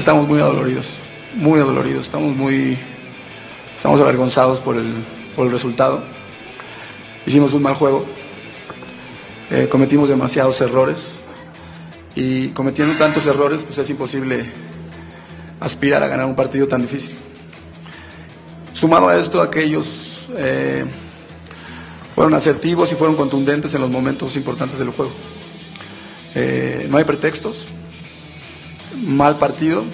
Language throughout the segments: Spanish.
Estamos muy adoloridos, muy adoloridos, estamos muy, estamos avergonzados por el, por el resultado. Hicimos un mal juego, eh, cometimos demasiados errores y cometiendo tantos errores pues es imposible aspirar a ganar un partido tan difícil. Sumado a esto, aquellos eh, fueron asertivos y fueron contundentes en los momentos importantes del juego. Eh, no hay pretextos, mal partido.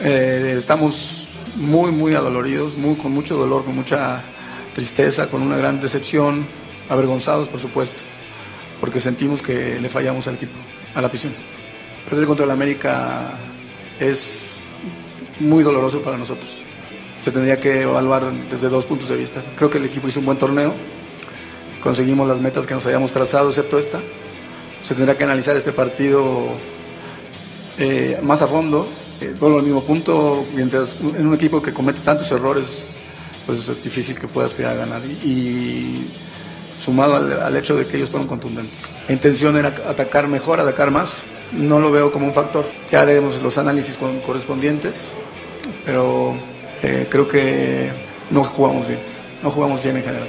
Eh, estamos muy, muy adoloridos, muy, con mucho dolor, con mucha tristeza, con una gran decepción, avergonzados, por supuesto, porque sentimos que le fallamos al equipo, a la afición. Perder contra el América es muy doloroso para nosotros. Se tendría que evaluar desde dos puntos de vista. Creo que el equipo hizo un buen torneo, conseguimos las metas que nos habíamos trazado, excepto esta. Se tendrá que analizar este partido eh, más a fondo, eh, todo al mismo punto, mientras en un equipo que comete tantos errores, pues es difícil que pueda aspirar a ganar. Y, sumado al, hecho de que ellos fueron contundentes. La intención era atacar mejor, atacar más. No lo veo como un factor. Ya haremos los análisis correspondientes, pero eh, creo que no jugamos bien. No jugamos bien en general.